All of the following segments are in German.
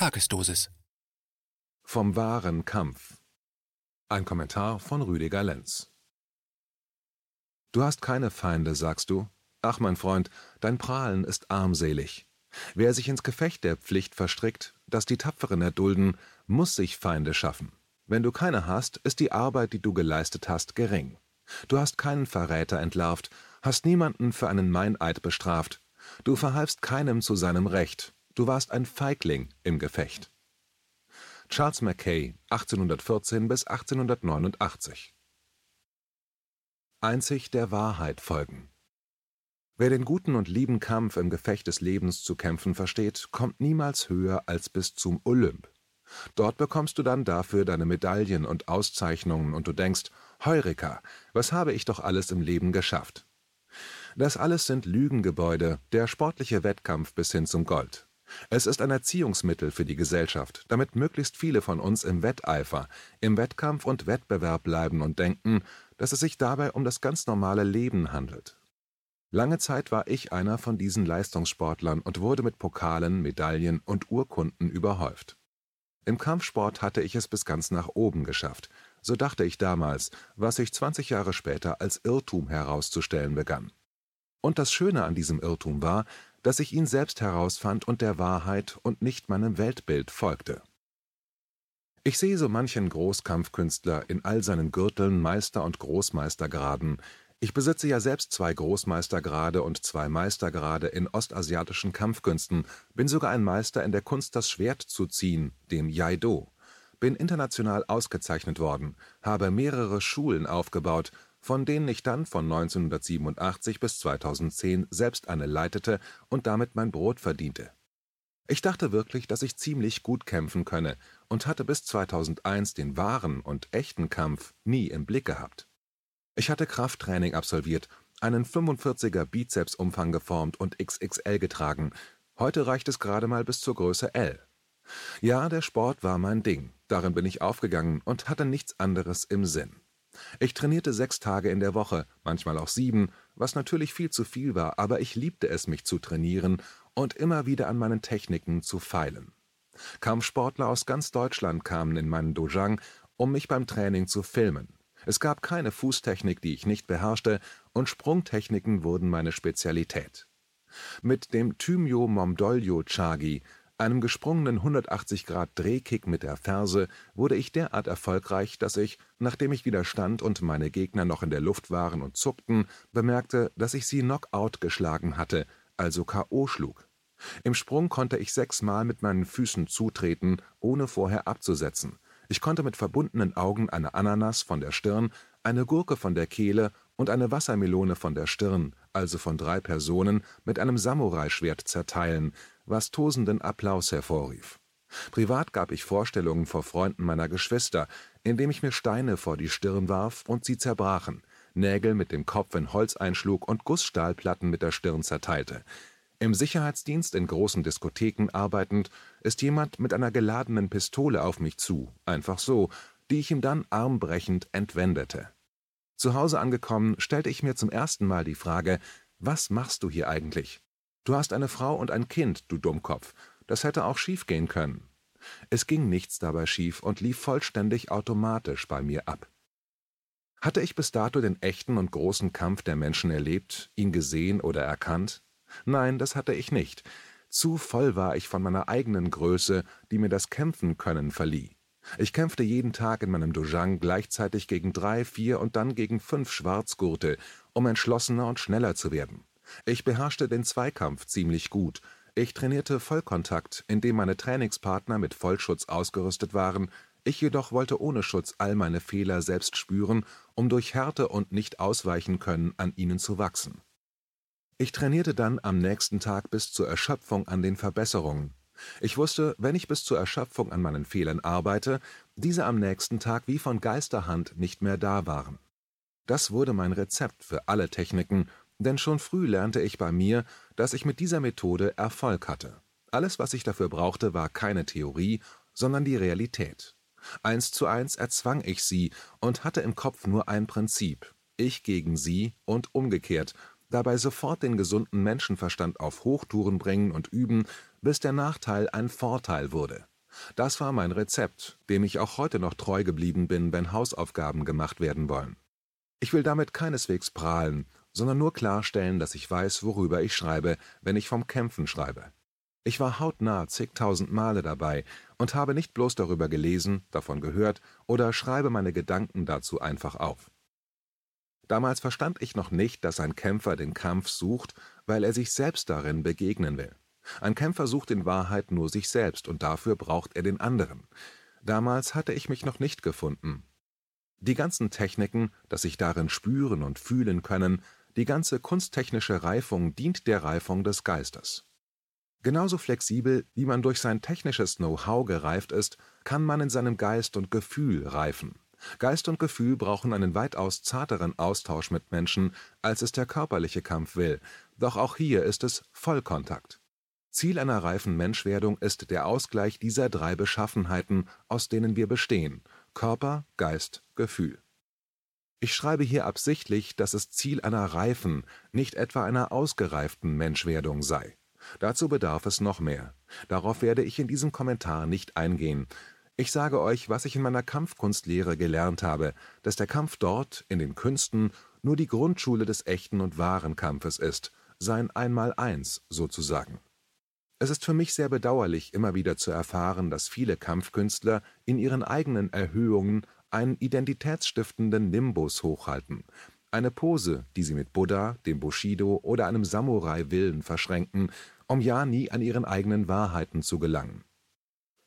Tagesdosis. Vom wahren Kampf. Ein Kommentar von Rüdiger Lenz. Du hast keine Feinde, sagst du? Ach, mein Freund, dein Prahlen ist armselig. Wer sich ins Gefecht der Pflicht verstrickt, das die Tapferen erdulden, muss sich Feinde schaffen. Wenn du keine hast, ist die Arbeit, die du geleistet hast, gering. Du hast keinen Verräter entlarvt, hast niemanden für einen Meineid bestraft. Du verhalfst keinem zu seinem Recht, Du warst ein Feigling im Gefecht. Charles Mackay, 1814 bis 1889 Einzig der Wahrheit folgen. Wer den guten und lieben Kampf im Gefecht des Lebens zu kämpfen versteht, kommt niemals höher als bis zum Olymp. Dort bekommst du dann dafür deine Medaillen und Auszeichnungen und du denkst, Heureka, was habe ich doch alles im Leben geschafft? Das alles sind Lügengebäude, der sportliche Wettkampf bis hin zum Gold. Es ist ein Erziehungsmittel für die Gesellschaft, damit möglichst viele von uns im Wetteifer, im Wettkampf und Wettbewerb bleiben und denken, dass es sich dabei um das ganz normale Leben handelt. Lange Zeit war ich einer von diesen Leistungssportlern und wurde mit Pokalen, Medaillen und Urkunden überhäuft. Im Kampfsport hatte ich es bis ganz nach oben geschafft, so dachte ich damals, was sich 20 Jahre später als Irrtum herauszustellen begann. Und das Schöne an diesem Irrtum war, dass ich ihn selbst herausfand und der Wahrheit und nicht meinem Weltbild folgte. Ich sehe so manchen Großkampfkünstler in all seinen Gürteln, Meister- und Großmeistergraden. Ich besitze ja selbst zwei Großmeistergrade und zwei Meistergrade in ostasiatischen Kampfkünsten, bin sogar ein Meister in der Kunst, das Schwert zu ziehen, dem Jaido, bin international ausgezeichnet worden, habe mehrere Schulen aufgebaut von denen ich dann von 1987 bis 2010 selbst eine leitete und damit mein Brot verdiente. Ich dachte wirklich, dass ich ziemlich gut kämpfen könne und hatte bis 2001 den wahren und echten Kampf nie im Blick gehabt. Ich hatte Krafttraining absolviert, einen 45er Bizepsumfang geformt und XXL getragen. Heute reicht es gerade mal bis zur Größe L. Ja, der Sport war mein Ding, darin bin ich aufgegangen und hatte nichts anderes im Sinn. Ich trainierte sechs Tage in der Woche, manchmal auch sieben, was natürlich viel zu viel war, aber ich liebte es, mich zu trainieren und immer wieder an meinen Techniken zu feilen. Kampfsportler aus ganz Deutschland kamen in meinen Dojang, um mich beim Training zu filmen. Es gab keine Fußtechnik, die ich nicht beherrschte, und Sprungtechniken wurden meine Spezialität. Mit dem Thymio Momdolyo Chagi einem gesprungenen 180-Grad-Drehkick mit der Ferse wurde ich derart erfolgreich, dass ich, nachdem ich wieder stand und meine Gegner noch in der Luft waren und zuckten, bemerkte, dass ich sie Knockout geschlagen hatte, also K.O. schlug. Im Sprung konnte ich sechsmal mit meinen Füßen zutreten, ohne vorher abzusetzen. Ich konnte mit verbundenen Augen eine Ananas von der Stirn, eine Gurke von der Kehle und eine Wassermelone von der Stirn, also von drei Personen, mit einem Samurai-Schwert zerteilen, was tosenden Applaus hervorrief. Privat gab ich Vorstellungen vor Freunden meiner Geschwister, indem ich mir Steine vor die Stirn warf und sie zerbrachen, Nägel mit dem Kopf in Holz einschlug und Gussstahlplatten mit der Stirn zerteilte. Im Sicherheitsdienst in großen Diskotheken arbeitend, ist jemand mit einer geladenen Pistole auf mich zu, einfach so, die ich ihm dann armbrechend entwendete. Zu Hause angekommen, stellte ich mir zum ersten Mal die Frage, was machst du hier eigentlich? Du hast eine Frau und ein Kind, du Dummkopf. Das hätte auch schief gehen können. Es ging nichts dabei schief und lief vollständig automatisch bei mir ab. Hatte ich bis dato den echten und großen Kampf der Menschen erlebt, ihn gesehen oder erkannt? Nein, das hatte ich nicht. Zu voll war ich von meiner eigenen Größe, die mir das Kämpfen können verlieh. Ich kämpfte jeden Tag in meinem Dojang gleichzeitig gegen drei, vier und dann gegen fünf Schwarzgurte, um entschlossener und schneller zu werden. Ich beherrschte den Zweikampf ziemlich gut. Ich trainierte Vollkontakt, indem meine Trainingspartner mit Vollschutz ausgerüstet waren, ich jedoch wollte ohne Schutz all meine Fehler selbst spüren, um durch Härte und nicht ausweichen können an ihnen zu wachsen. Ich trainierte dann am nächsten Tag bis zur Erschöpfung an den Verbesserungen. Ich wusste, wenn ich bis zur Erschöpfung an meinen Fehlern arbeite, diese am nächsten Tag wie von Geisterhand nicht mehr da waren. Das wurde mein Rezept für alle Techniken denn schon früh lernte ich bei mir, dass ich mit dieser Methode Erfolg hatte. Alles, was ich dafür brauchte, war keine Theorie, sondern die Realität. Eins zu eins erzwang ich sie und hatte im Kopf nur ein Prinzip, ich gegen sie und umgekehrt, dabei sofort den gesunden Menschenverstand auf Hochtouren bringen und üben, bis der Nachteil ein Vorteil wurde. Das war mein Rezept, dem ich auch heute noch treu geblieben bin, wenn Hausaufgaben gemacht werden wollen. Ich will damit keineswegs prahlen, sondern nur klarstellen, dass ich weiß, worüber ich schreibe, wenn ich vom Kämpfen schreibe. Ich war hautnah zigtausend Male dabei und habe nicht bloß darüber gelesen, davon gehört oder schreibe meine Gedanken dazu einfach auf. Damals verstand ich noch nicht, dass ein Kämpfer den Kampf sucht, weil er sich selbst darin begegnen will. Ein Kämpfer sucht in Wahrheit nur sich selbst und dafür braucht er den anderen. Damals hatte ich mich noch nicht gefunden. Die ganzen Techniken, das sich darin spüren und fühlen können, die ganze kunsttechnische Reifung dient der Reifung des Geistes. Genauso flexibel, wie man durch sein technisches Know-how gereift ist, kann man in seinem Geist und Gefühl reifen. Geist und Gefühl brauchen einen weitaus zarteren Austausch mit Menschen, als es der körperliche Kampf will, doch auch hier ist es Vollkontakt. Ziel einer reifen Menschwerdung ist der Ausgleich dieser drei Beschaffenheiten, aus denen wir bestehen Körper, Geist, Gefühl. Ich schreibe hier absichtlich, dass es Ziel einer reifen, nicht etwa einer ausgereiften Menschwerdung sei. Dazu bedarf es noch mehr. Darauf werde ich in diesem Kommentar nicht eingehen. Ich sage euch, was ich in meiner Kampfkunstlehre gelernt habe, dass der Kampf dort, in den Künsten, nur die Grundschule des echten und wahren Kampfes ist, sein Einmaleins sozusagen. Es ist für mich sehr bedauerlich, immer wieder zu erfahren, dass viele Kampfkünstler in ihren eigenen Erhöhungen einen identitätsstiftenden Nimbus hochhalten, eine Pose, die sie mit Buddha, dem Bushido oder einem Samurai-Willen verschränken, um ja nie an ihren eigenen Wahrheiten zu gelangen.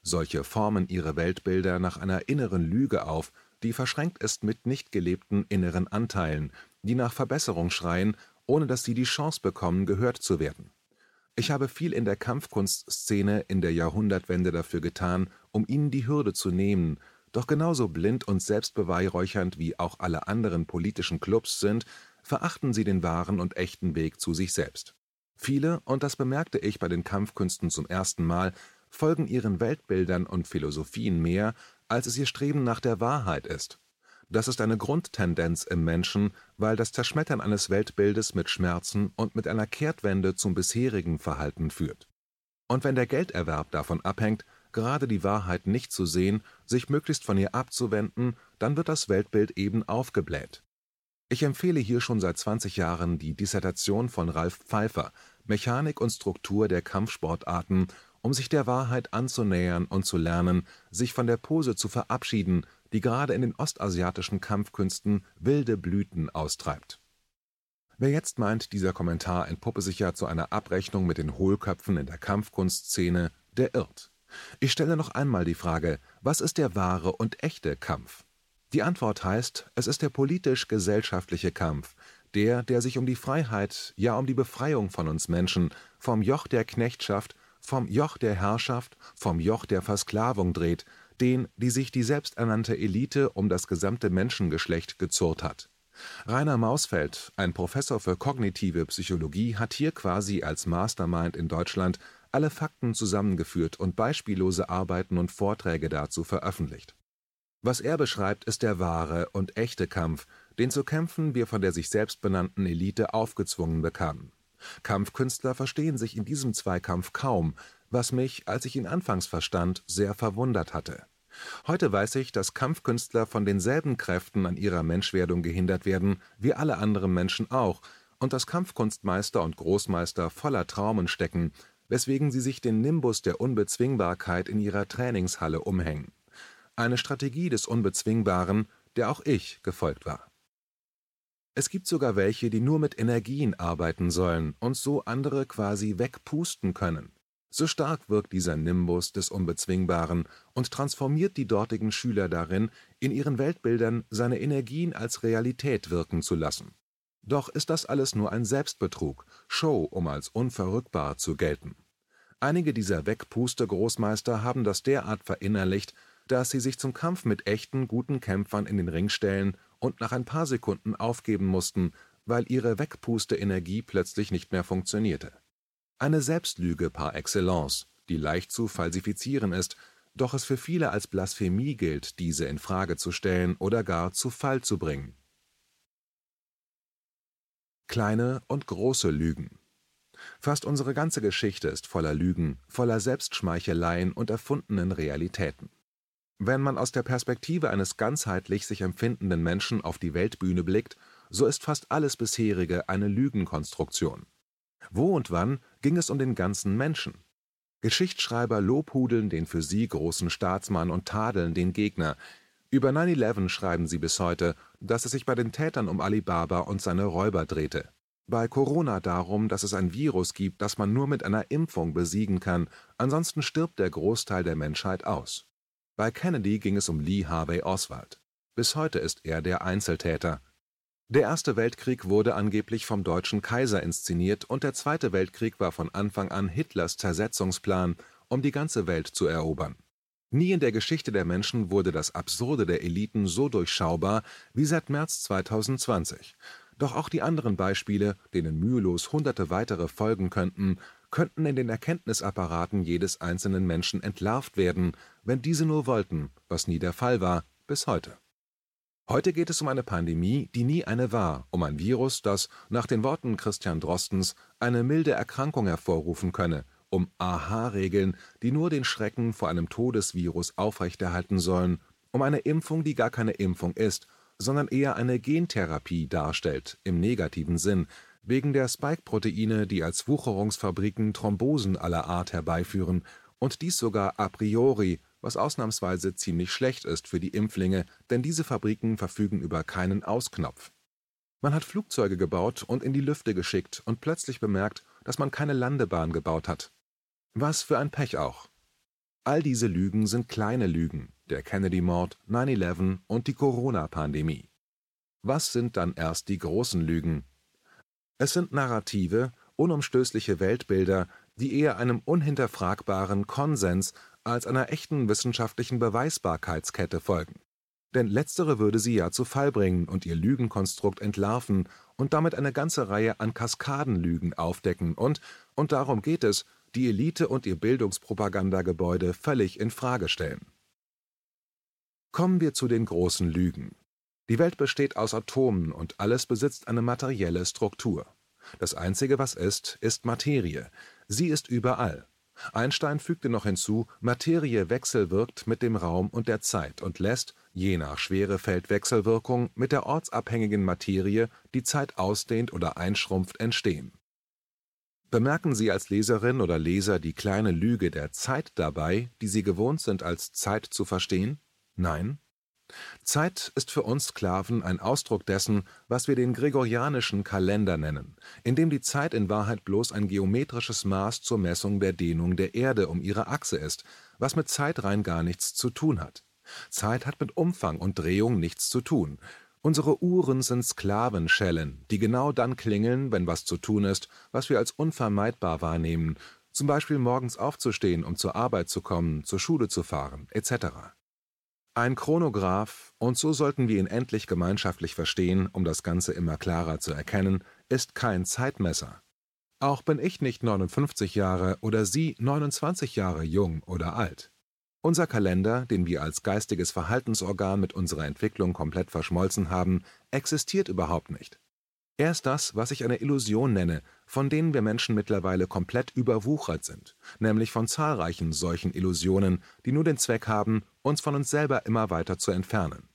Solche formen ihre Weltbilder nach einer inneren Lüge auf, die verschränkt ist mit nicht gelebten inneren Anteilen, die nach Verbesserung schreien, ohne dass sie die Chance bekommen, gehört zu werden. Ich habe viel in der Kampfkunstszene in der Jahrhundertwende dafür getan, um ihnen die Hürde zu nehmen, doch genauso blind und selbstbeweihräuchernd wie auch alle anderen politischen Clubs sind, verachten sie den wahren und echten Weg zu sich selbst. Viele, und das bemerkte ich bei den Kampfkünsten zum ersten Mal, folgen ihren Weltbildern und Philosophien mehr, als es ihr Streben nach der Wahrheit ist. Das ist eine Grundtendenz im Menschen, weil das Zerschmettern eines Weltbildes mit Schmerzen und mit einer Kehrtwende zum bisherigen Verhalten führt. Und wenn der Gelderwerb davon abhängt, gerade die Wahrheit nicht zu sehen, sich möglichst von ihr abzuwenden, dann wird das Weltbild eben aufgebläht. Ich empfehle hier schon seit 20 Jahren die Dissertation von Ralf Pfeiffer Mechanik und Struktur der Kampfsportarten, um sich der Wahrheit anzunähern und zu lernen, sich von der Pose zu verabschieden, die gerade in den ostasiatischen Kampfkünsten wilde Blüten austreibt. Wer jetzt meint, dieser Kommentar entpuppe sich ja zu einer Abrechnung mit den Hohlköpfen in der Kampfkunstszene, der irrt. Ich stelle noch einmal die Frage, was ist der wahre und echte Kampf? Die Antwort heißt, es ist der politisch-gesellschaftliche Kampf, der, der sich um die Freiheit, ja um die Befreiung von uns Menschen, vom Joch der Knechtschaft, vom Joch der Herrschaft, vom Joch der Versklavung dreht, den, die sich die selbsternannte Elite um das gesamte Menschengeschlecht gezurrt hat. Rainer Mausfeld, ein Professor für kognitive Psychologie, hat hier quasi als Mastermind in Deutschland alle Fakten zusammengeführt und beispiellose Arbeiten und Vorträge dazu veröffentlicht. Was er beschreibt, ist der wahre und echte Kampf, den zu kämpfen wir von der sich selbst benannten Elite aufgezwungen bekamen. Kampfkünstler verstehen sich in diesem Zweikampf kaum, was mich, als ich ihn anfangs verstand, sehr verwundert hatte. Heute weiß ich, dass Kampfkünstler von denselben Kräften an ihrer Menschwerdung gehindert werden, wie alle anderen Menschen auch, und dass Kampfkunstmeister und Großmeister voller Traumen stecken, weswegen sie sich den Nimbus der Unbezwingbarkeit in ihrer Trainingshalle umhängen. Eine Strategie des Unbezwingbaren, der auch ich gefolgt war. Es gibt sogar welche, die nur mit Energien arbeiten sollen und so andere quasi wegpusten können. So stark wirkt dieser Nimbus des Unbezwingbaren und transformiert die dortigen Schüler darin, in ihren Weltbildern seine Energien als Realität wirken zu lassen. Doch ist das alles nur ein Selbstbetrug, Show, um als unverrückbar zu gelten. Einige dieser Wegpuste-Großmeister haben das derart verinnerlicht, dass sie sich zum Kampf mit echten, guten Kämpfern in den Ring stellen und nach ein paar Sekunden aufgeben mussten, weil ihre Wegpuste-Energie plötzlich nicht mehr funktionierte. Eine Selbstlüge par excellence, die leicht zu falsifizieren ist, doch es für viele als Blasphemie gilt, diese in Frage zu stellen oder gar zu Fall zu bringen. Kleine und große Lügen Fast unsere ganze Geschichte ist voller Lügen, voller Selbstschmeicheleien und erfundenen Realitäten. Wenn man aus der Perspektive eines ganzheitlich sich empfindenden Menschen auf die Weltbühne blickt, so ist fast alles bisherige eine Lügenkonstruktion. Wo und wann ging es um den ganzen Menschen? Geschichtsschreiber lobhudeln den für sie großen Staatsmann und tadeln den Gegner. Über 9/11 schreiben sie bis heute, dass es sich bei den Tätern um Alibaba und seine Räuber drehte. Bei Corona darum, dass es ein Virus gibt, das man nur mit einer Impfung besiegen kann, ansonsten stirbt der Großteil der Menschheit aus. Bei Kennedy ging es um Lee Harvey Oswald. Bis heute ist er der Einzeltäter. Der Erste Weltkrieg wurde angeblich vom deutschen Kaiser inszeniert und der Zweite Weltkrieg war von Anfang an Hitlers Zersetzungsplan, um die ganze Welt zu erobern. Nie in der Geschichte der Menschen wurde das Absurde der Eliten so durchschaubar wie seit März 2020. Doch auch die anderen Beispiele, denen mühelos hunderte weitere folgen könnten, könnten in den Erkenntnisapparaten jedes einzelnen Menschen entlarvt werden, wenn diese nur wollten, was nie der Fall war, bis heute. Heute geht es um eine Pandemie, die nie eine war, um ein Virus, das, nach den Worten Christian Drostens, eine milde Erkrankung hervorrufen könne, um Aha-Regeln, die nur den Schrecken vor einem Todesvirus aufrechterhalten sollen, um eine Impfung, die gar keine Impfung ist, sondern eher eine Gentherapie darstellt, im negativen Sinn, wegen der Spike-Proteine, die als Wucherungsfabriken Thrombosen aller Art herbeiführen und dies sogar a priori, was ausnahmsweise ziemlich schlecht ist für die Impflinge, denn diese Fabriken verfügen über keinen Ausknopf. Man hat Flugzeuge gebaut und in die Lüfte geschickt und plötzlich bemerkt, dass man keine Landebahn gebaut hat. Was für ein Pech auch. All diese Lügen sind kleine Lügen, der Kennedy-Mord, 9/11 und die Corona-Pandemie. Was sind dann erst die großen Lügen? Es sind Narrative, unumstößliche Weltbilder, die eher einem unhinterfragbaren Konsens als einer echten wissenschaftlichen Beweisbarkeitskette folgen. Denn letztere würde sie ja zu Fall bringen und ihr Lügenkonstrukt entlarven und damit eine ganze Reihe an Kaskadenlügen aufdecken und, und darum geht es, die Elite und ihr Bildungspropagandagebäude völlig in Frage stellen. Kommen wir zu den großen Lügen. Die Welt besteht aus Atomen und alles besitzt eine materielle Struktur. Das Einzige, was ist, ist Materie. Sie ist überall. Einstein fügte noch hinzu, Materie wechselwirkt mit dem Raum und der Zeit und lässt, je nach Schwerefeldwechselwirkung, mit der ortsabhängigen Materie, die Zeit ausdehnt oder einschrumpft, entstehen. Bemerken Sie als Leserin oder Leser die kleine Lüge der Zeit dabei, die Sie gewohnt sind als Zeit zu verstehen? Nein? Zeit ist für uns Sklaven ein Ausdruck dessen, was wir den gregorianischen Kalender nennen, in dem die Zeit in Wahrheit bloß ein geometrisches Maß zur Messung der Dehnung der Erde um ihre Achse ist, was mit Zeit rein gar nichts zu tun hat. Zeit hat mit Umfang und Drehung nichts zu tun. Unsere Uhren sind Sklavenschellen, die genau dann klingeln, wenn was zu tun ist, was wir als unvermeidbar wahrnehmen, zum Beispiel morgens aufzustehen, um zur Arbeit zu kommen, zur Schule zu fahren, etc. Ein Chronograph, und so sollten wir ihn endlich gemeinschaftlich verstehen, um das Ganze immer klarer zu erkennen, ist kein Zeitmesser. Auch bin ich nicht 59 Jahre oder Sie 29 Jahre jung oder alt. Unser Kalender, den wir als geistiges Verhaltensorgan mit unserer Entwicklung komplett verschmolzen haben, existiert überhaupt nicht. Er ist das, was ich eine Illusion nenne, von denen wir Menschen mittlerweile komplett überwuchert sind, nämlich von zahlreichen solchen Illusionen, die nur den Zweck haben, uns von uns selber immer weiter zu entfernen.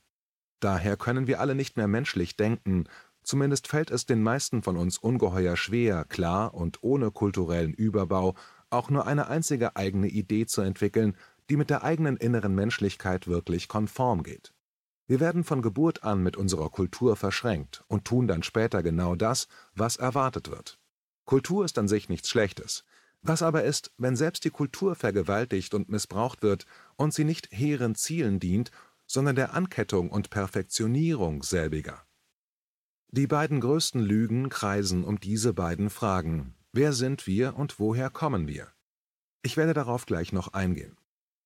Daher können wir alle nicht mehr menschlich denken, zumindest fällt es den meisten von uns ungeheuer schwer, klar und ohne kulturellen Überbau auch nur eine einzige eigene Idee zu entwickeln, die mit der eigenen inneren Menschlichkeit wirklich konform geht. Wir werden von Geburt an mit unserer Kultur verschränkt und tun dann später genau das, was erwartet wird. Kultur ist an sich nichts Schlechtes. Was aber ist, wenn selbst die Kultur vergewaltigt und missbraucht wird und sie nicht hehren Zielen dient, sondern der Ankettung und Perfektionierung selbiger? Die beiden größten Lügen kreisen um diese beiden Fragen. Wer sind wir und woher kommen wir? Ich werde darauf gleich noch eingehen.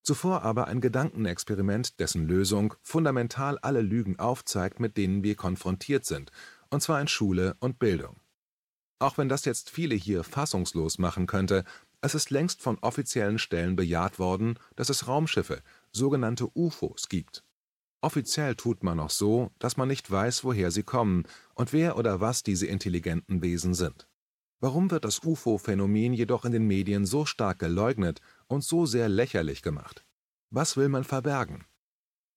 Zuvor aber ein Gedankenexperiment, dessen Lösung fundamental alle Lügen aufzeigt, mit denen wir konfrontiert sind, und zwar in Schule und Bildung. Auch wenn das jetzt viele hier fassungslos machen könnte, es ist längst von offiziellen Stellen bejaht worden, dass es Raumschiffe, sogenannte UFOs, gibt. Offiziell tut man noch so, dass man nicht weiß, woher sie kommen und wer oder was diese intelligenten Wesen sind. Warum wird das UFO-Phänomen jedoch in den Medien so stark geleugnet und so sehr lächerlich gemacht? Was will man verbergen?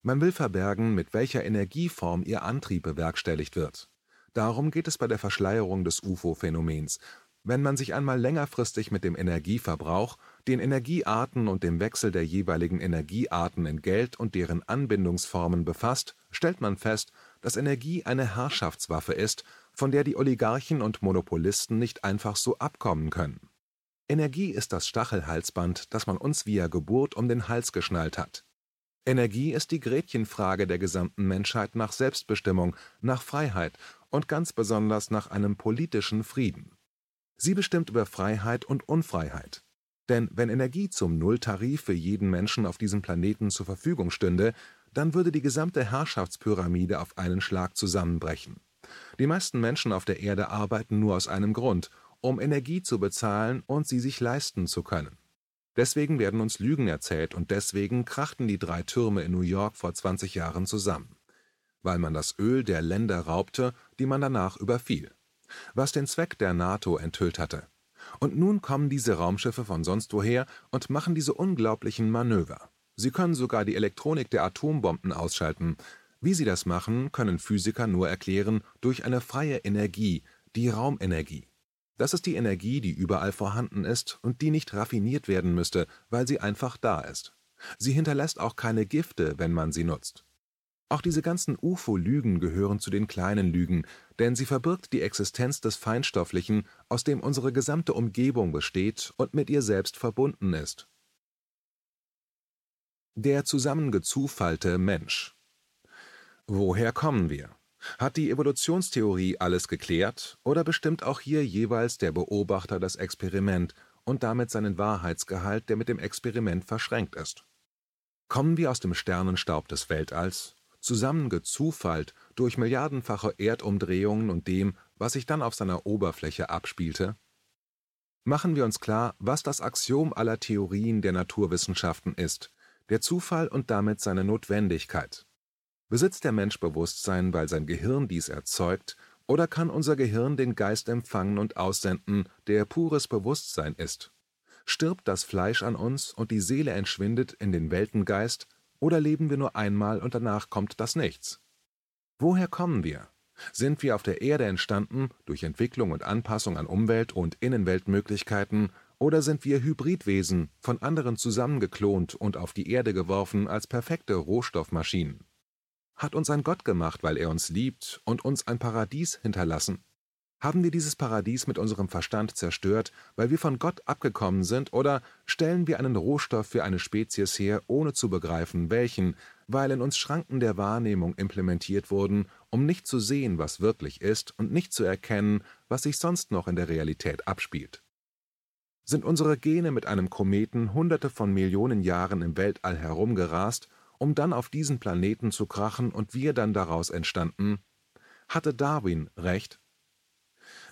Man will verbergen, mit welcher Energieform ihr Antrieb bewerkstelligt wird. Darum geht es bei der Verschleierung des UFO-Phänomens. Wenn man sich einmal längerfristig mit dem Energieverbrauch, den Energiearten und dem Wechsel der jeweiligen Energiearten in Geld und deren Anbindungsformen befasst, stellt man fest, dass Energie eine Herrschaftswaffe ist, von der die Oligarchen und Monopolisten nicht einfach so abkommen können. Energie ist das Stachelhalsband, das man uns via Geburt um den Hals geschnallt hat. Energie ist die Gretchenfrage der gesamten Menschheit nach Selbstbestimmung, nach Freiheit und ganz besonders nach einem politischen Frieden. Sie bestimmt über Freiheit und Unfreiheit. Denn wenn Energie zum Nulltarif für jeden Menschen auf diesem Planeten zur Verfügung stünde, dann würde die gesamte Herrschaftspyramide auf einen Schlag zusammenbrechen. Die meisten Menschen auf der Erde arbeiten nur aus einem Grund, um Energie zu bezahlen und sie sich leisten zu können. Deswegen werden uns Lügen erzählt und deswegen krachten die drei Türme in New York vor 20 Jahren zusammen. Weil man das Öl der Länder raubte, die man danach überfiel. Was den Zweck der NATO enthüllt hatte. Und nun kommen diese Raumschiffe von sonst woher und machen diese unglaublichen Manöver. Sie können sogar die Elektronik der Atombomben ausschalten. Wie sie das machen, können Physiker nur erklären durch eine freie Energie, die Raumenergie. Das ist die Energie, die überall vorhanden ist und die nicht raffiniert werden müsste, weil sie einfach da ist. Sie hinterlässt auch keine Gifte, wenn man sie nutzt. Auch diese ganzen UFO-Lügen gehören zu den kleinen Lügen, denn sie verbirgt die Existenz des Feinstofflichen, aus dem unsere gesamte Umgebung besteht und mit ihr selbst verbunden ist. Der zusammengezufallte Mensch Woher kommen wir? Hat die Evolutionstheorie alles geklärt oder bestimmt auch hier jeweils der Beobachter das Experiment und damit seinen Wahrheitsgehalt, der mit dem Experiment verschränkt ist? Kommen wir aus dem Sternenstaub des Weltalls, zusammengezufallt durch milliardenfache Erdumdrehungen und dem, was sich dann auf seiner Oberfläche abspielte? Machen wir uns klar, was das Axiom aller Theorien der Naturwissenschaften ist, der Zufall und damit seine Notwendigkeit. Besitzt der Mensch Bewusstsein, weil sein Gehirn dies erzeugt, oder kann unser Gehirn den Geist empfangen und aussenden, der pures Bewusstsein ist? Stirbt das Fleisch an uns und die Seele entschwindet in den Weltengeist, oder leben wir nur einmal und danach kommt das Nichts? Woher kommen wir? Sind wir auf der Erde entstanden durch Entwicklung und Anpassung an Umwelt und Innenweltmöglichkeiten, oder sind wir Hybridwesen, von anderen zusammengeklont und auf die Erde geworfen als perfekte Rohstoffmaschinen? Hat uns ein Gott gemacht, weil er uns liebt und uns ein Paradies hinterlassen? Haben wir dieses Paradies mit unserem Verstand zerstört, weil wir von Gott abgekommen sind, oder stellen wir einen Rohstoff für eine Spezies her, ohne zu begreifen, welchen, weil in uns Schranken der Wahrnehmung implementiert wurden, um nicht zu sehen, was wirklich ist, und nicht zu erkennen, was sich sonst noch in der Realität abspielt? Sind unsere Gene mit einem Kometen hunderte von Millionen Jahren im Weltall herumgerast um dann auf diesen Planeten zu krachen und wir dann daraus entstanden, hatte Darwin recht?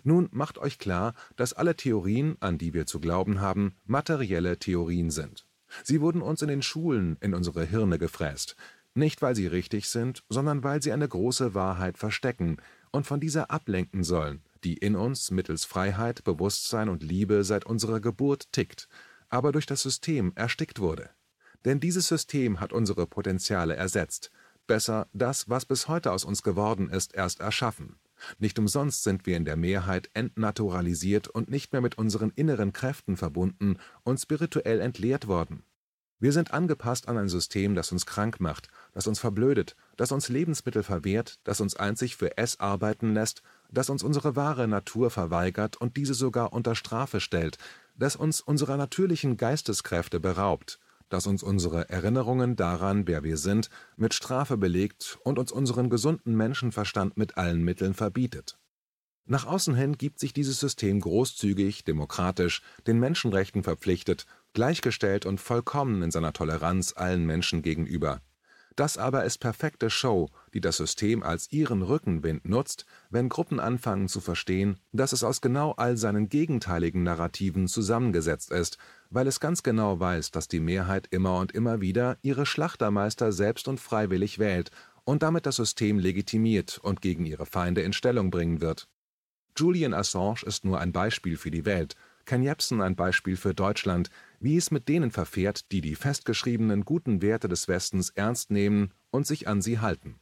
Nun macht euch klar, dass alle Theorien, an die wir zu glauben haben, materielle Theorien sind. Sie wurden uns in den Schulen in unsere Hirne gefräst, nicht weil sie richtig sind, sondern weil sie eine große Wahrheit verstecken und von dieser ablenken sollen, die in uns mittels Freiheit, Bewusstsein und Liebe seit unserer Geburt tickt, aber durch das System erstickt wurde. Denn dieses System hat unsere Potenziale ersetzt, besser das, was bis heute aus uns geworden ist, erst erschaffen. Nicht umsonst sind wir in der Mehrheit entnaturalisiert und nicht mehr mit unseren inneren Kräften verbunden und spirituell entleert worden. Wir sind angepasst an ein System, das uns krank macht, das uns verblödet, das uns Lebensmittel verwehrt, das uns einzig für S arbeiten lässt, das uns unsere wahre Natur verweigert und diese sogar unter Strafe stellt, das uns unserer natürlichen Geisteskräfte beraubt, das uns unsere Erinnerungen daran, wer wir sind, mit Strafe belegt und uns unseren gesunden Menschenverstand mit allen Mitteln verbietet. Nach außen hin gibt sich dieses System großzügig, demokratisch, den Menschenrechten verpflichtet, gleichgestellt und vollkommen in seiner Toleranz allen Menschen gegenüber. Das aber ist perfekte Show, die das System als ihren Rückenwind nutzt, wenn Gruppen anfangen zu verstehen, dass es aus genau all seinen gegenteiligen Narrativen zusammengesetzt ist, weil es ganz genau weiß, dass die Mehrheit immer und immer wieder ihre Schlachtermeister selbst und freiwillig wählt und damit das System legitimiert und gegen ihre Feinde in Stellung bringen wird. Julian Assange ist nur ein Beispiel für die Welt, Ken Jebsen ein Beispiel für Deutschland, wie es mit denen verfährt, die die festgeschriebenen guten Werte des Westens ernst nehmen und sich an sie halten.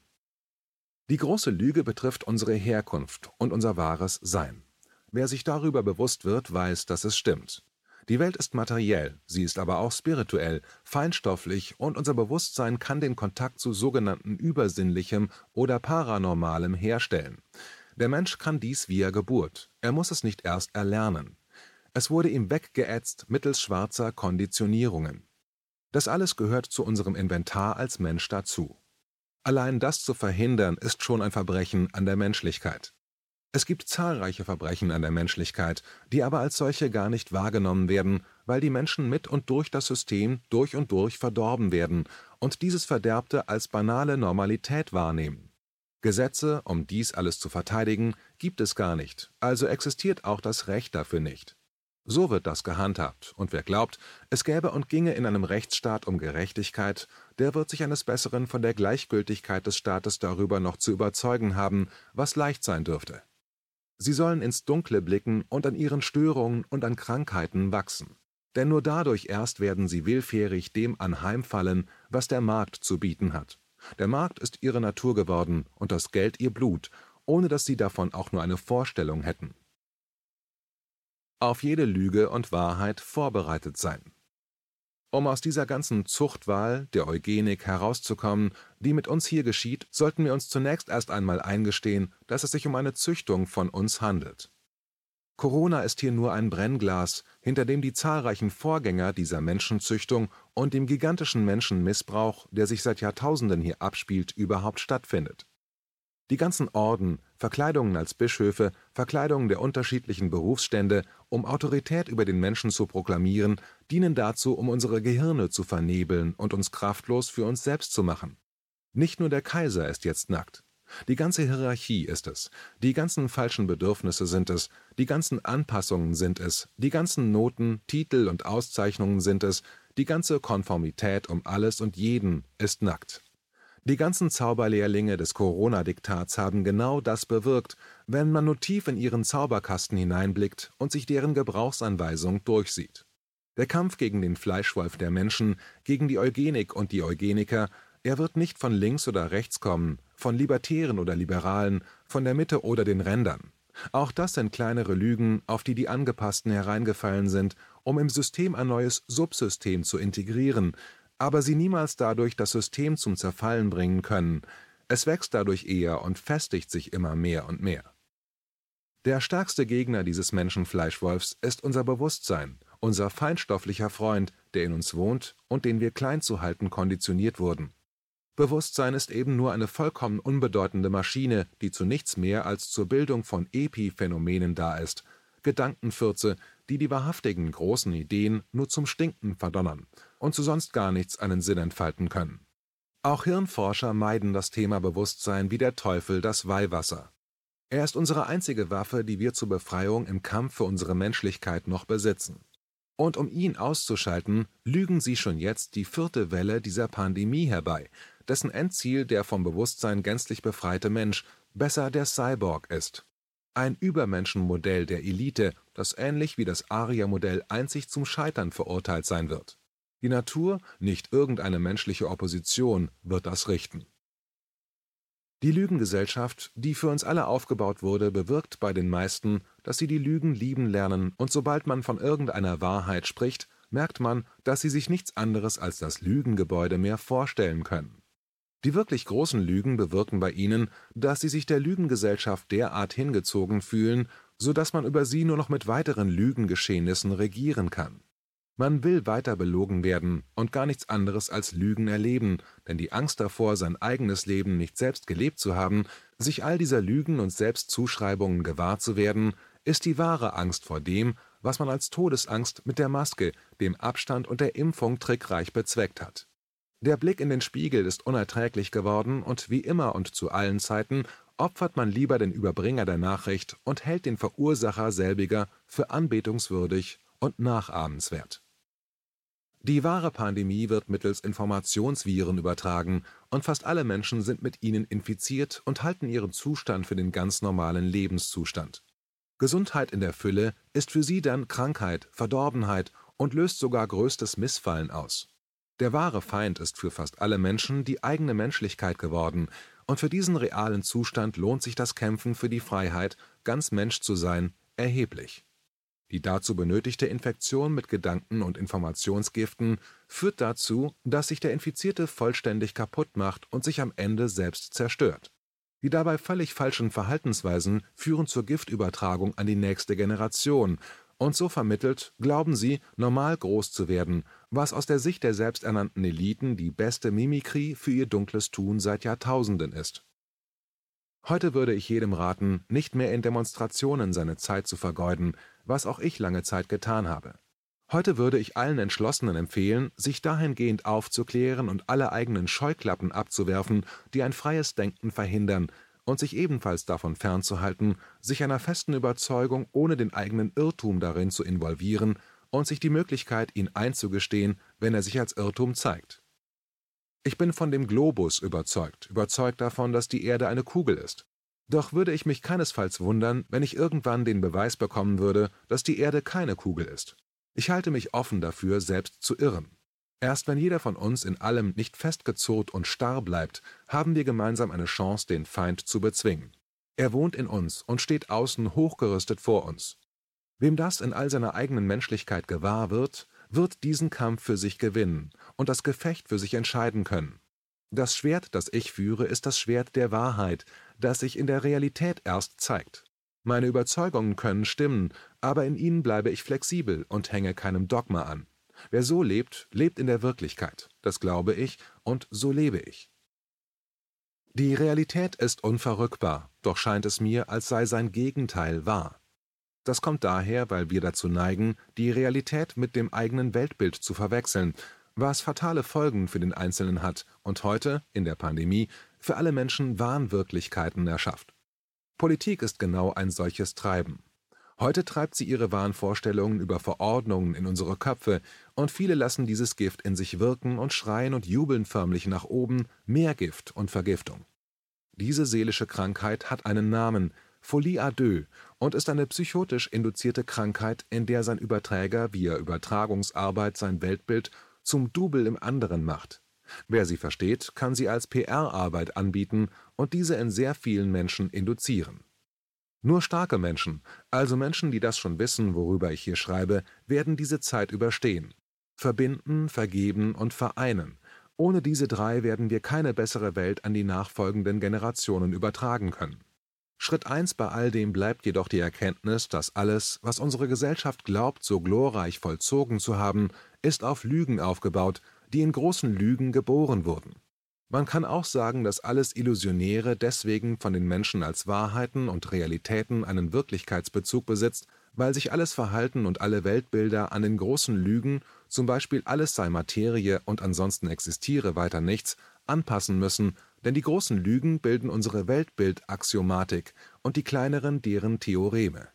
Die große Lüge betrifft unsere Herkunft und unser wahres Sein. Wer sich darüber bewusst wird, weiß, dass es stimmt. Die Welt ist materiell, sie ist aber auch spirituell, feinstofflich und unser Bewusstsein kann den Kontakt zu sogenannten Übersinnlichem oder Paranormalem herstellen. Der Mensch kann dies via Geburt, er muss es nicht erst erlernen. Es wurde ihm weggeätzt mittels schwarzer Konditionierungen. Das alles gehört zu unserem Inventar als Mensch dazu. Allein das zu verhindern, ist schon ein Verbrechen an der Menschlichkeit. Es gibt zahlreiche Verbrechen an der Menschlichkeit, die aber als solche gar nicht wahrgenommen werden, weil die Menschen mit und durch das System durch und durch verdorben werden und dieses Verderbte als banale Normalität wahrnehmen. Gesetze, um dies alles zu verteidigen, gibt es gar nicht, also existiert auch das Recht dafür nicht. So wird das gehandhabt, und wer glaubt, es gäbe und ginge in einem Rechtsstaat um Gerechtigkeit, der wird sich eines Besseren von der Gleichgültigkeit des Staates darüber noch zu überzeugen haben, was leicht sein dürfte. Sie sollen ins Dunkle blicken und an ihren Störungen und an Krankheiten wachsen. Denn nur dadurch erst werden sie willfährig dem anheimfallen, was der Markt zu bieten hat. Der Markt ist ihre Natur geworden und das Geld ihr Blut, ohne dass sie davon auch nur eine Vorstellung hätten auf jede Lüge und Wahrheit vorbereitet sein. Um aus dieser ganzen Zuchtwahl, der Eugenik, herauszukommen, die mit uns hier geschieht, sollten wir uns zunächst erst einmal eingestehen, dass es sich um eine Züchtung von uns handelt. Corona ist hier nur ein Brennglas, hinter dem die zahlreichen Vorgänger dieser Menschenzüchtung und dem gigantischen Menschenmissbrauch, der sich seit Jahrtausenden hier abspielt, überhaupt stattfindet. Die ganzen Orden, Verkleidungen als Bischöfe, Verkleidungen der unterschiedlichen Berufsstände, um Autorität über den Menschen zu proklamieren, dienen dazu, um unsere Gehirne zu vernebeln und uns kraftlos für uns selbst zu machen. Nicht nur der Kaiser ist jetzt nackt. Die ganze Hierarchie ist es, die ganzen falschen Bedürfnisse sind es, die ganzen Anpassungen sind es, die ganzen Noten, Titel und Auszeichnungen sind es, die ganze Konformität um alles und jeden ist nackt. Die ganzen Zauberlehrlinge des Corona-Diktats haben genau das bewirkt, wenn man nur tief in ihren Zauberkasten hineinblickt und sich deren Gebrauchsanweisung durchsieht. Der Kampf gegen den Fleischwolf der Menschen, gegen die Eugenik und die Eugeniker, er wird nicht von links oder rechts kommen, von Libertären oder Liberalen, von der Mitte oder den Rändern. Auch das sind kleinere Lügen, auf die die Angepassten hereingefallen sind, um im System ein neues Subsystem zu integrieren, aber sie niemals dadurch das System zum Zerfallen bringen können, es wächst dadurch eher und festigt sich immer mehr und mehr. Der stärkste Gegner dieses Menschenfleischwolfs ist unser Bewusstsein, unser feinstofflicher Freund, der in uns wohnt und den wir klein zu halten konditioniert wurden. Bewusstsein ist eben nur eine vollkommen unbedeutende Maschine, die zu nichts mehr als zur Bildung von Epiphänomenen da ist, Gedankenfürze, die die wahrhaftigen großen Ideen nur zum Stinken verdonnern und zu sonst gar nichts einen Sinn entfalten können. Auch Hirnforscher meiden das Thema Bewusstsein wie der Teufel das Weihwasser. Er ist unsere einzige Waffe, die wir zur Befreiung im Kampf für unsere Menschlichkeit noch besitzen. Und um ihn auszuschalten, lügen sie schon jetzt die vierte Welle dieser Pandemie herbei, dessen Endziel der vom Bewusstsein gänzlich befreite Mensch, besser der Cyborg ist. Ein Übermenschenmodell der Elite, das ähnlich wie das Aria-Modell einzig zum Scheitern verurteilt sein wird. Die Natur, nicht irgendeine menschliche Opposition, wird das richten. Die Lügengesellschaft, die für uns alle aufgebaut wurde, bewirkt bei den meisten, dass sie die Lügen lieben lernen, und sobald man von irgendeiner Wahrheit spricht, merkt man, dass sie sich nichts anderes als das Lügengebäude mehr vorstellen können. Die wirklich großen Lügen bewirken bei ihnen, dass sie sich der Lügengesellschaft derart hingezogen fühlen, so dass man über sie nur noch mit weiteren Lügengeschehnissen regieren kann. Man will weiter belogen werden und gar nichts anderes als Lügen erleben, denn die Angst davor, sein eigenes Leben nicht selbst gelebt zu haben, sich all dieser Lügen und Selbstzuschreibungen gewahr zu werden, ist die wahre Angst vor dem, was man als Todesangst mit der Maske, dem Abstand und der Impfung trickreich bezweckt hat. Der Blick in den Spiegel ist unerträglich geworden und wie immer und zu allen Zeiten opfert man lieber den Überbringer der Nachricht und hält den Verursacher selbiger für anbetungswürdig und nachahmenswert. Die wahre Pandemie wird mittels Informationsviren übertragen und fast alle Menschen sind mit ihnen infiziert und halten ihren Zustand für den ganz normalen Lebenszustand. Gesundheit in der Fülle ist für sie dann Krankheit, Verdorbenheit und löst sogar größtes Missfallen aus. Der wahre Feind ist für fast alle Menschen die eigene Menschlichkeit geworden, und für diesen realen Zustand lohnt sich das Kämpfen für die Freiheit, ganz Mensch zu sein, erheblich. Die dazu benötigte Infektion mit Gedanken und Informationsgiften führt dazu, dass sich der Infizierte vollständig kaputt macht und sich am Ende selbst zerstört. Die dabei völlig falschen Verhaltensweisen führen zur Giftübertragung an die nächste Generation, und so vermittelt glauben sie, normal groß zu werden, was aus der Sicht der selbsternannten Eliten die beste Mimikrie für ihr dunkles Tun seit Jahrtausenden ist. Heute würde ich jedem raten, nicht mehr in Demonstrationen seine Zeit zu vergeuden, was auch ich lange Zeit getan habe. Heute würde ich allen Entschlossenen empfehlen, sich dahingehend aufzuklären und alle eigenen Scheuklappen abzuwerfen, die ein freies Denken verhindern, und sich ebenfalls davon fernzuhalten, sich einer festen Überzeugung ohne den eigenen Irrtum darin zu involvieren und sich die Möglichkeit, ihn einzugestehen, wenn er sich als Irrtum zeigt. Ich bin von dem Globus überzeugt, überzeugt davon, dass die Erde eine Kugel ist. Doch würde ich mich keinesfalls wundern, wenn ich irgendwann den Beweis bekommen würde, dass die Erde keine Kugel ist. Ich halte mich offen dafür, selbst zu irren. Erst wenn jeder von uns in allem nicht festgezurrt und starr bleibt, haben wir gemeinsam eine Chance, den Feind zu bezwingen. Er wohnt in uns und steht außen hochgerüstet vor uns. Wem das in all seiner eigenen Menschlichkeit gewahr wird, wird diesen Kampf für sich gewinnen und das Gefecht für sich entscheiden können. Das Schwert, das ich führe, ist das Schwert der Wahrheit, das sich in der Realität erst zeigt. Meine Überzeugungen können stimmen, aber in ihnen bleibe ich flexibel und hänge keinem Dogma an. Wer so lebt, lebt in der Wirklichkeit, das glaube ich, und so lebe ich. Die Realität ist unverrückbar, doch scheint es mir, als sei sein Gegenteil wahr. Das kommt daher, weil wir dazu neigen, die Realität mit dem eigenen Weltbild zu verwechseln, was fatale Folgen für den Einzelnen hat und heute, in der Pandemie, für alle Menschen Wahnwirklichkeiten erschafft. Politik ist genau ein solches Treiben. Heute treibt sie ihre Wahnvorstellungen über Verordnungen in unsere Köpfe, und viele lassen dieses Gift in sich wirken und schreien und jubeln förmlich nach oben mehr Gift und Vergiftung. Diese seelische Krankheit hat einen Namen, Folie à deux, und ist eine psychotisch induzierte Krankheit, in der sein Überträger via Übertragungsarbeit sein Weltbild zum Double im anderen macht. Wer sie versteht, kann sie als PR-Arbeit anbieten und diese in sehr vielen Menschen induzieren. Nur starke Menschen, also Menschen, die das schon wissen, worüber ich hier schreibe, werden diese Zeit überstehen. Verbinden, vergeben und vereinen. Ohne diese drei werden wir keine bessere Welt an die nachfolgenden Generationen übertragen können. Schritt eins bei all dem bleibt jedoch die Erkenntnis, dass alles, was unsere Gesellschaft glaubt, so glorreich vollzogen zu haben, ist auf Lügen aufgebaut, die in großen Lügen geboren wurden. Man kann auch sagen, dass alles Illusionäre deswegen von den Menschen als Wahrheiten und Realitäten einen Wirklichkeitsbezug besitzt, weil sich alles Verhalten und alle Weltbilder an den großen Lügen, zum Beispiel alles sei Materie und ansonsten existiere weiter nichts, anpassen müssen, denn die großen Lügen bilden unsere Weltbildaxiomatik und die kleineren deren Theoreme.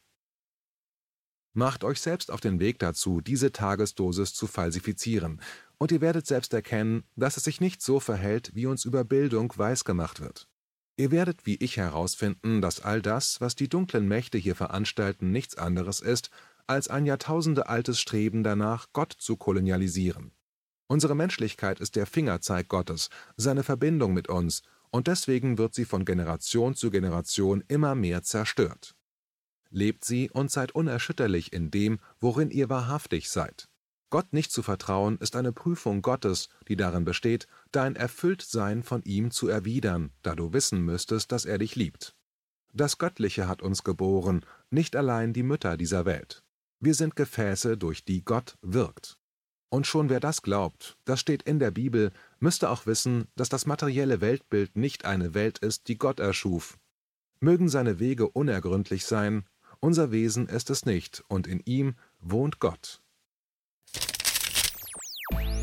Macht euch selbst auf den Weg dazu, diese Tagesdosis zu falsifizieren, und ihr werdet selbst erkennen, dass es sich nicht so verhält, wie uns über Bildung weisgemacht wird. Ihr werdet wie ich herausfinden, dass all das, was die dunklen Mächte hier veranstalten, nichts anderes ist, als ein jahrtausendealtes Streben danach, Gott zu kolonialisieren. Unsere Menschlichkeit ist der Fingerzeig Gottes, seine Verbindung mit uns, und deswegen wird sie von Generation zu Generation immer mehr zerstört. Lebt sie und seid unerschütterlich in dem, worin ihr wahrhaftig seid. Gott nicht zu vertrauen, ist eine Prüfung Gottes, die darin besteht, dein Erfülltsein von ihm zu erwidern, da du wissen müsstest, dass er dich liebt. Das Göttliche hat uns geboren, nicht allein die Mütter dieser Welt. Wir sind Gefäße, durch die Gott wirkt. Und schon wer das glaubt, das steht in der Bibel, müsste auch wissen, dass das materielle Weltbild nicht eine Welt ist, die Gott erschuf. Mögen seine Wege unergründlich sein, unser Wesen ist es nicht, und in ihm wohnt Gott.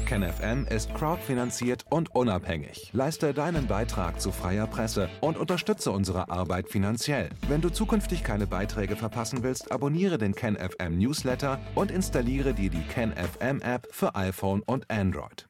KenFM ist crowdfinanziert und unabhängig. Leiste deinen Beitrag zu freier Presse und unterstütze unsere Arbeit finanziell. Wenn du zukünftig keine Beiträge verpassen willst, abonniere den KenFM Newsletter und installiere dir die KenFM App für iPhone und Android.